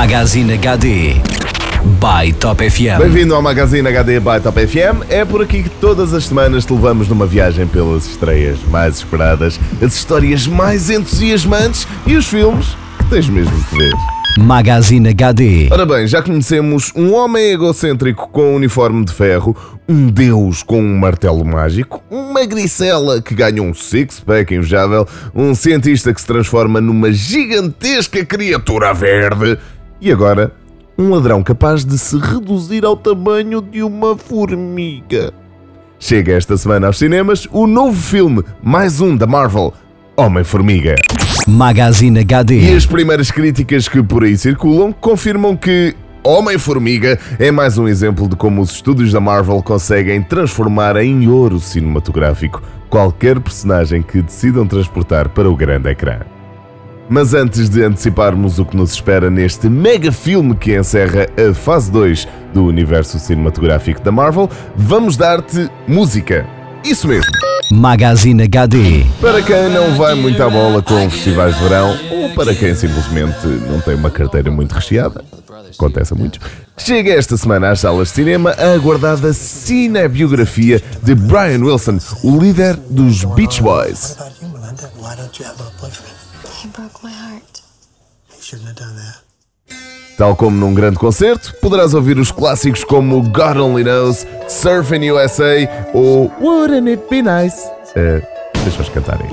Magazine HD by Top FM. Bem-vindo ao Magazine HD by Top FM. É por aqui que todas as semanas te levamos numa viagem pelas estreias mais esperadas, as histórias mais entusiasmantes e os filmes que tens mesmo de ver. Magazine HD. Ora bem, já conhecemos um homem egocêntrico com um uniforme de ferro, um deus com um martelo mágico, uma gricela que ganha um six-pack invejável, um cientista que se transforma numa gigantesca criatura verde e agora um ladrão capaz de se reduzir ao tamanho de uma formiga. Chega esta semana aos cinemas o novo filme, mais um da Marvel, Homem-Formiga. Magazine E HD. as primeiras críticas que por aí circulam confirmam que Homem-Formiga é mais um exemplo de como os estúdios da Marvel conseguem transformar em ouro cinematográfico qualquer personagem que decidam transportar para o grande ecrã. Mas antes de anteciparmos o que nos espera neste mega filme que encerra a fase 2 do universo cinematográfico da Marvel, vamos dar-te música. Isso mesmo. Magazine HD. Para quem não vai muito à bola com festivais de verão, ou para quem simplesmente não tem uma carteira muito recheada, acontece a muitos, chega esta semana às salas de cinema a aguardada cinebiografia de Brian Wilson, o líder dos Beach Boys. Tal como num grande concerto, poderás ouvir os clássicos como God Only Knows, Surfing USA ou Wouldn't It Be Nice? Uh, Deixa-os cantarem.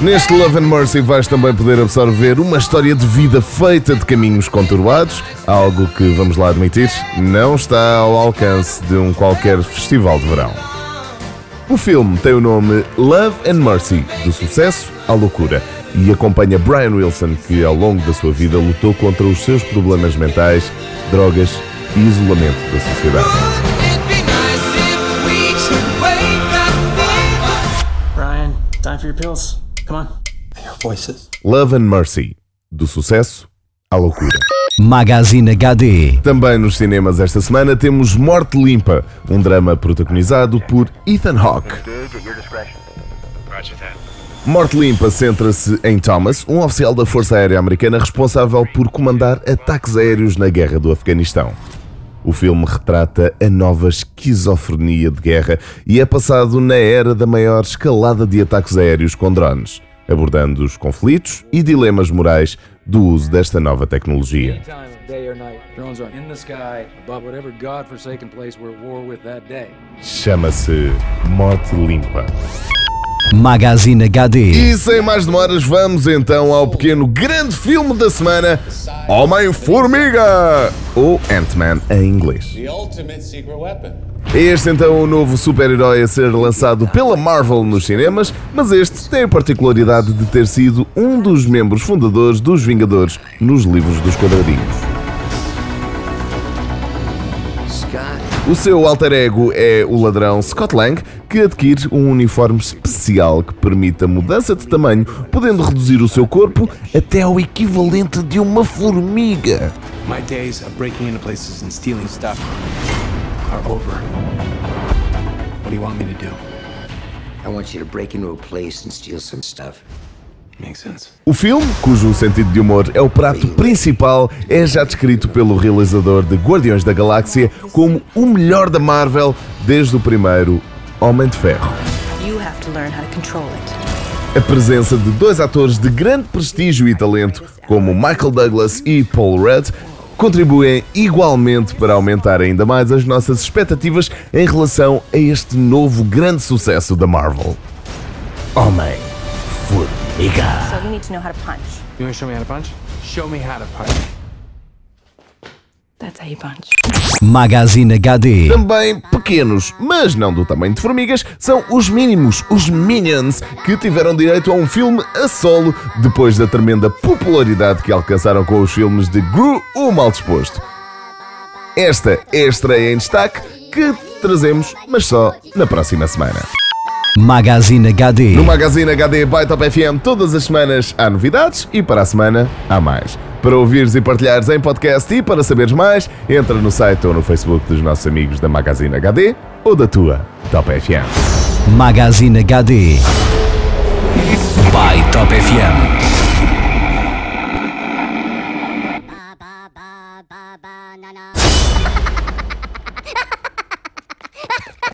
Neste Love and Mercy vais também poder absorver uma história de vida feita de caminhos conturbados, algo que, vamos lá admitir, não está ao alcance de um qualquer festival de verão. O filme tem o nome Love and Mercy, do sucesso à loucura, e acompanha Brian Wilson, que ao longo da sua vida lutou contra os seus problemas mentais, drogas e isolamento da sociedade. Ryan, time for your pills. Come on. Your voices. Love and Mercy, do sucesso à loucura. Magazine HD. Também nos cinemas esta semana temos Morte Limpa, um drama protagonizado por Ethan Hawke. Morte Limpa centra-se em Thomas, um oficial da Força Aérea Americana responsável por comandar ataques aéreos na Guerra do Afeganistão. O filme retrata a nova esquizofrenia de guerra e é passado na era da maior escalada de ataques aéreos com drones, abordando os conflitos e dilemas morais do uso desta nova tecnologia. Chama-se Morte Limpa. Magazine HD. E sem mais demoras, vamos então ao pequeno grande filme da semana: Homem-Formiga! Ou Ant-Man em inglês. The ultimate secret weapon. É este então o novo super-herói a ser lançado pela Marvel nos cinemas, mas este tem a particularidade de ter sido um dos membros fundadores dos Vingadores nos livros dos quadradinhos. O seu alter ego é o ladrão Scott Lang, que adquire um uniforme especial que permite a mudança de tamanho, podendo reduzir o seu corpo até ao equivalente de uma formiga. My days of breaking into places and stealing stuff are over. What do you want me to do? I want you to break into a place and steal some stuff. Makes sense. O filme, cujo sentido de humor é o prato principal, é já descrito pelo realizador de Guardiões da Galáxia como o melhor da Marvel desde o primeiro Homem de Ferro. A presença de dois atores de grande prestígio e talento, como Michael Douglas e Paul Rudd, contribuem igualmente para aumentar ainda mais as nossas expectativas em relação a este novo grande sucesso da Marvel. Homem-Formiga. So you need to know how to punch. You want to show me how to punch? Show me how to punch. That's how you punch. Magazine HD. Também pequenos, mas não do tamanho de formigas, são os mínimos, os Minions, que tiveram direito a um filme a solo depois da tremenda popularidade que alcançaram com os filmes de Gru, o Mal Disposto. Esta é a estreia em destaque que trazemos, mas só na próxima semana. Magazine HD. No Magazine HD by Top FM, todas as semanas há novidades e para a semana há mais. Para ouvires e partilhares em podcast e para saberes mais, entra no site ou no Facebook dos nossos amigos da Magazine HD ou da tua Top FM. Magazine HD. By Top FM.